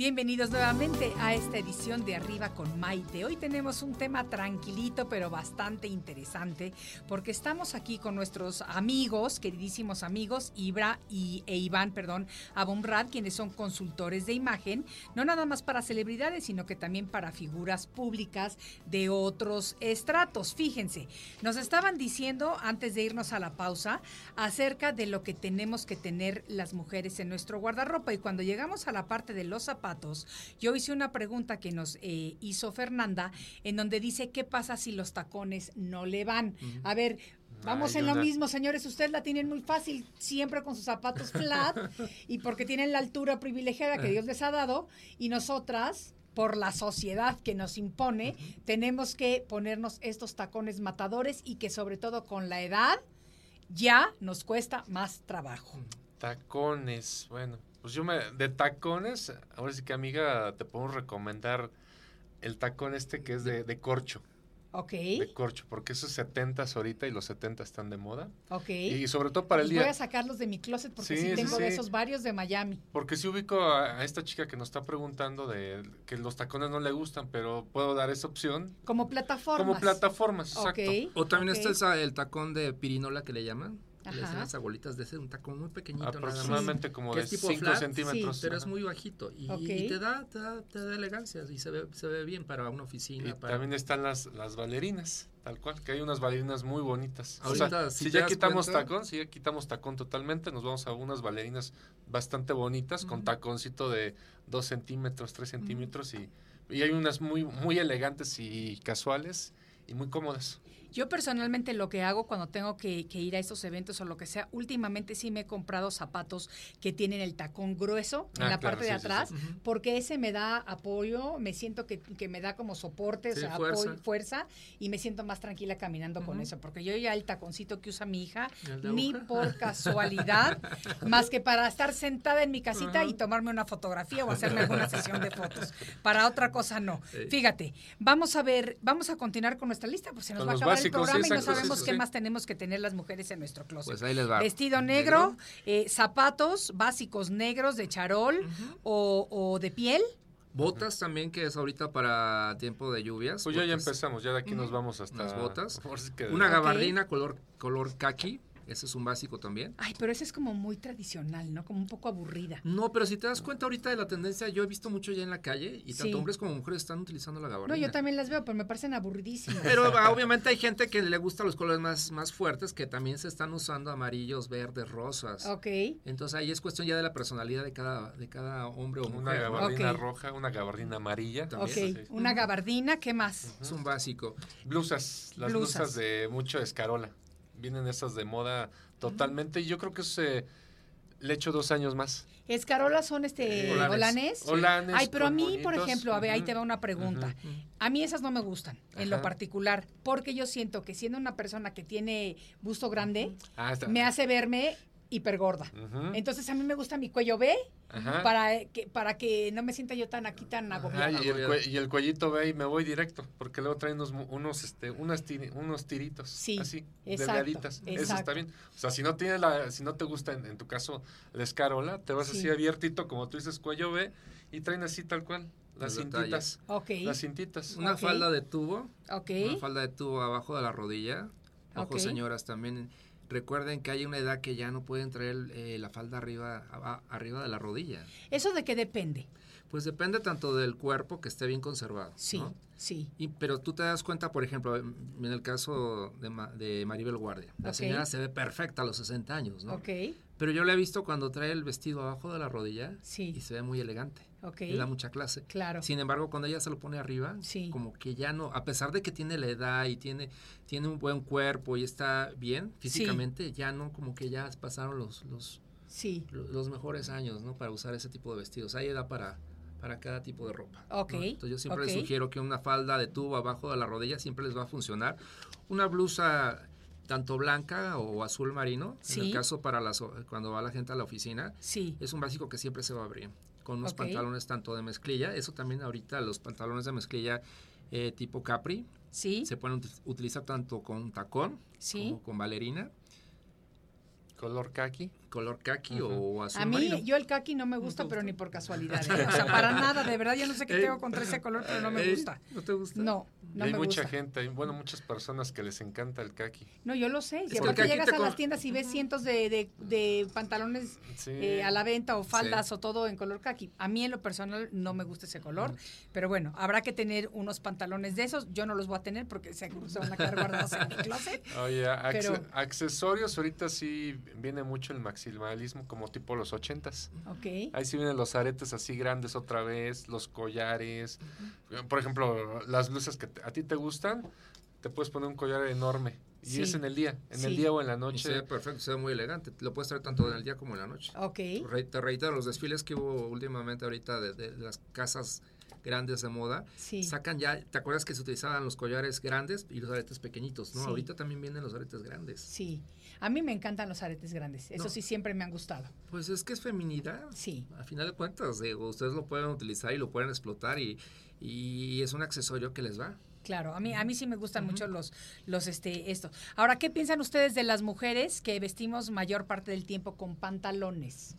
Bienvenidos nuevamente a esta edición de Arriba con Maite. Hoy tenemos un tema tranquilito pero bastante interesante porque estamos aquí con nuestros amigos, queridísimos amigos, Ibra y, e Iván, perdón, Abumrad, quienes son consultores de imagen, no nada más para celebridades, sino que también para figuras públicas de otros estratos. Fíjense, nos estaban diciendo antes de irnos a la pausa acerca de lo que tenemos que tener las mujeres en nuestro guardarropa y cuando llegamos a la parte de los zapatos, yo hice una pregunta que nos eh, hizo Fernanda en donde dice, ¿qué pasa si los tacones no le van? A ver, vamos en lo una- mismo, señores, ustedes la tienen muy fácil, siempre con sus zapatos <laughs> flat y porque tienen la altura privilegiada que Dios les ha dado y nosotras por la sociedad que nos impone, tenemos que ponernos estos tacones matadores y que sobre todo con la edad ya nos cuesta más trabajo. Tacones, bueno, pues yo me, de tacones, ahora sí que amiga, te podemos recomendar el tacón este que es de, de corcho, ¿Ok? de corcho, porque esos 70 ahorita y los 70 están de moda. ¿Ok? Y sobre todo para el Pues voy día, a sacarlos de mi closet porque sí, Sí, sí, tengo de sí. esos varios de Miami. porque si ubico a, a esta chica que nos está preguntando de que los tacones no le gustan, pero puedo dar esa opción Como plataformas. como plataformas, Ok. exacto. O también ok. está esa- el tacón de pirinola que le llaman. Le hacen las abuelitas de ese, un tacón muy pequeñito. nada más. Aproximadamente como de es tipo 5 flat, centímetros. Pero es muy bajito y, te, da, te, da, te da elegancia y se ve, se ve bien para una oficina. Y para... también están las, las bailarinas, tal cual, que hay unas bailarinas muy bonitas. O Ahorita, sea, si ya quitamos cuenta- tacón, si ya quitamos tacón totalmente, nos vamos a unas bailarinas bastante bonitas, con taconcito de 2 centímetros, 3 centímetros, y, y hay unas muy, muy elegantes y casuales y muy cómodas. Yo personalmente lo que hago cuando tengo que, que ir a estos eventos o lo que sea, últimamente sí me he comprado zapatos que tienen el tacón grueso en Ah, la claro, parte de sí, atrás, sí. porque ese me da apoyo, me siento que, que me da como soporte, o sea, fuerza. apoyo, fuerza, y me siento más tranquila caminando con eso, porque yo ya el taconcito que usa mi hija, ¿El de ni aguja? por <laughs> casualidad, más que para estar sentada en mi casita y tomarme una fotografía o <laughs> hacerme alguna sesión de fotos. Para otra cosa no. Fíjate, vamos a ver, vamos a continuar con nuestra lista, pues se nos va a acabar básicos, el programa sí, y no exacto, sabemos sí, qué sí. más tenemos que tener las mujeres en nuestro closet. Pues ahí les va. Vestido negro, eh, zapatos básicos negros de charol o, o de piel. Botas también, que es ahorita para tiempo de lluvias. Pues ya, ya botas- empezamos, ya de aquí nos vamos hasta... Unas botas. <laughs> Una gabardina color, color kaki. Ese es un básico también. Ay, pero ese es como muy tradicional, ¿no? Como un poco aburrida. No, pero si te das cuenta ahorita de la tendencia, yo he visto mucho ya en la calle y Sí. tanto hombres como mujeres están utilizando la No, gabardina. yo también las veo, pero me parecen aburridísimas. Pero ah, obviamente hay gente que le gusta los colores más, más fuertes que también se están usando amarillos, verdes, rosas. Ok. Entonces ahí es cuestión ya de la personalidad de cada, de cada hombre o Una mujer. ¿no? gabardina Ok. roja, una gabardina amarilla. Ok, También. Sí. una gabardina, ¿qué más? Es un básico. Blusas, las Blusas. blusas, de mucho escarola. Vienen esas de moda totalmente y yo creo que se le echo dos años más. Escarolas son este Eh, Holanes. holanes. Holanes Ay, pero a mí, por ejemplo, a ver, ahí te va una pregunta. A mí esas no me gustan, en lo particular, porque yo siento que siendo una persona que tiene busto grande, Ah, me hace verme hipergorda. Ujú. Entonces a mí me gusta mi cuello B Ajá. para que para que no me sienta yo tan aquí tan agobiada. y, el Agobiada. cue- y el cuellito ve y me voy directo, porque luego traen unos, mu- unos, este, unos, tiri- unos tiritos, Sí, así, exacto, delgaditas. Eso está bien. O sea, si no tiene la, si no te gusta, en, en tu caso, la escarola, te vas Sí. así abiertito, como tú dices, cuello B, y traen así tal cual, las Los cintitas. Ok, Las cintitas. Una falda de tubo. ok, Una falda de tubo abajo de la rodilla. Ojo, señoras, también recuerden que hay una edad que ya no pueden traer eh, la falda arriba, a- arriba de la rodilla. ¿Eso de qué depende? Pues depende tanto del cuerpo que esté bien conservado. Sí, ¿no? sí. Y, pero tú te das cuenta, por ejemplo, en el caso de, Ma- de Maribel Guardia. La señora se ve perfecta a los 60 años, ¿no? Ok, Pero yo la he visto cuando trae el vestido abajo de la rodilla Sí. y se ve muy elegante. Ok. Y da mucha clase. Claro. Sin embargo, cuando ella se lo pone arriba, Sí. como que ya no, a pesar de que tiene la edad y tiene, tiene un buen cuerpo y está bien físicamente, ya no, como que ya pasaron los, los, Sí. los mejores años, ¿no? Para usar ese tipo de vestidos. Hay edad para, para cada tipo de ropa. ¿no? Ok, Entonces yo siempre les sugiero que una falda de tubo abajo de la rodilla siempre les va a funcionar. Una blusa tanto blanca o azul marino, en el caso para las, cuando va la gente a la oficina, Sí. es un básico que siempre se va a abrir. Con unos pantalones tanto de mezclilla, eso también ahorita los pantalones de mezclilla eh, tipo capri Sí. se pueden ut- utilizar tanto con tacón Sí. como con bailarina, Color kaki. Color kaki o azul A mí, marino. yo el kaki no me gusta, pero ni por casualidad. <laughs> ¿eh? O sea, para nada, de verdad, yo no sé qué Eh, tengo contra ese color, pero no me Eh, gusta. ¿No te gusta? No, no hay me mucha gusta. gente, hay, bueno, muchas personas que les encanta el kaki. No, yo lo sé. Y Es aparte llegas a las tiendas y ves cientos de, de- de pantalones Sí. eh, a la venta o faldas Sí. o todo en color kaki. A mí en lo personal no me gusta ese color, pero bueno, habrá que tener unos pantalones de esos. Yo no los voy a tener porque seguro se van a quedar guardados en mi closet. Oye, accesorios, ahorita sí viene mucho el maximalismo, como tipo los ochentas. Ok. Ahí sí vienen los aretes así grandes otra vez, los collares. Por ejemplo, las blusas que a ti te gustan, te puedes poner un collar enorme. Y Sí. es en el día, en Sí. el día o en la Y noche. se ve perfecto, se ve muy elegante. Lo puedes traer tanto en el día como en la noche. Ok. Re- Te reitero, los desfiles que hubo últimamente ahorita de, de las casas grandes de moda, Sí. sacan ya, ¿te acuerdas que se utilizaban los collares grandes y los aretes pequeñitos? No, Sí. ahorita también vienen los aretes grandes. Sí. A mí me encantan los aretes grandes. Eso No. sí siempre me han gustado. Pues es que es feminidad. Sí. A final de cuentas, digo, ustedes lo pueden utilizar y lo pueden explotar y, y es un accesorio que les va. Claro, a mí, a mí sí me gustan mucho los, los, este, esto. Ahora, ¿qué piensan ustedes de las mujeres que vestimos mayor parte del tiempo con pantalones?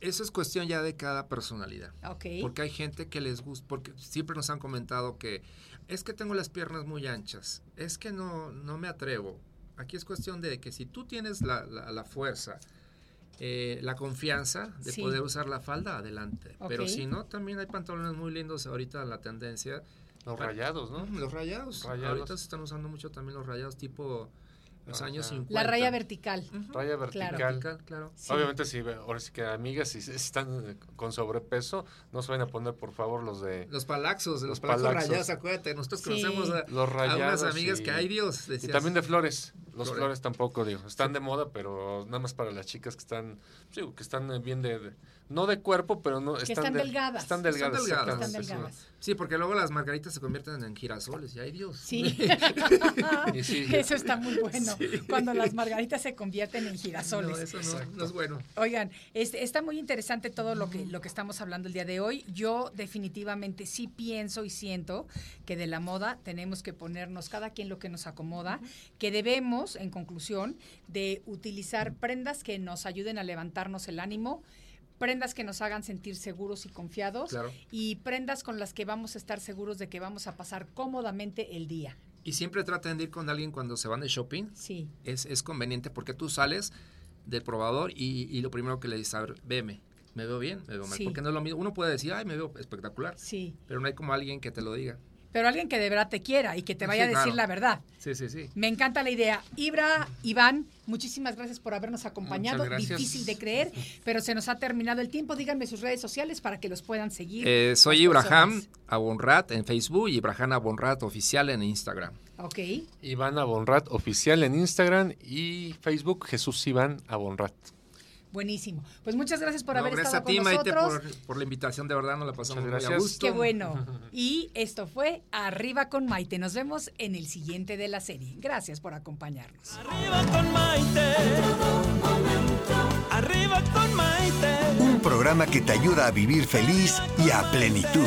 Eso es cuestión ya de cada personalidad. Ok. Porque hay gente que les gusta, porque siempre nos han comentado que es que tengo las piernas muy anchas, es que no, no me atrevo. Aquí es cuestión de que si tú tienes la, la- la fuerza, eh, la confianza de Sí. poder usar la falda, adelante. Pero si no, también hay pantalones muy lindos ahorita la tendencia. Los rayados, ¿no? Los rayados. Rayados. Ahorita se están usando mucho también los rayados tipo Los años 50. La raya vertical. Raya vertical. Vertical, claro. Sí. Obviamente, sí, ahora sí que amigas, si si están eh, con sobrepeso, no se vayan a poner, por favor, los de... Los palaxos, los, Los palaxos, palaxos. rayados, acuérdate, nosotros Sí. conocemos a, Los a rayados unas amigas y- que, ay Dios, Y también de flores. Los Flores. flores tampoco, digo. Están de moda, pero nada más para las chicas que están, sí, que están eh, bien de, de- no de cuerpo, pero no están, están de- delgadas. Están Están delgadas. Están sí. delgadas. Sí, porque luego las margaritas se convierten en girasoles, y ay Dios. Sí. <laughs> <laughs> <laughs> Eso está muy bueno. Cuando las margaritas se convierten en No, girasoles. eso no, no es bueno. Oigan, es- está muy interesante todo lo que, lo que estamos hablando el día de hoy. Yo definitivamente sí pienso y siento que de la moda tenemos que ponernos cada quien lo que nos acomoda, que debemos, en conclusión, de utilizar prendas que nos ayuden a levantarnos el ánimo, prendas que nos hagan sentir seguros y confiados Claro. y prendas con las que vamos a estar seguros de que vamos a pasar cómodamente el día. Y siempre traten de ir con alguien cuando se van de shopping. Sí. Es, es conveniente porque tú sales del probador y, y lo primero que le dices, a ver, veme, ¿me veo bien? ¿Me veo mal? Sí. Porque no es lo mismo. Uno puede decir, ay, me veo espectacular. Sí. Pero no hay como alguien que te lo diga. Pero alguien que de verdad te quiera y que te Sí, vaya a decir claro. la verdad. Sí, sí, sí. Me encanta la idea. Ibra, Iván, muchísimas gracias por habernos acompañado. Difícil de creer, pero se nos ha terminado el tiempo. Díganme sus redes sociales para que los puedan seguir. Eh, soy personas. Abonrat en Facebook y Ibraham Abonrat oficial en Instagram. Ok. Iván Abonrat oficial en Instagram y Facebook Jesús Iván Abonrat. Buenísimo. Pues muchas gracias por No, haber gracias estado a ti, con Maite, nosotros. por, por la invitación. De verdad, nos la pasamos Muchas muy a gracias. gusto. Qué bueno. <laughs> Y esto fue Arriba con Maite. Nos vemos en el siguiente de la serie. Gracias por acompañarnos. Arriba con Maite. Arriba con Maite. Un programa que te ayuda a vivir feliz y a plenitud.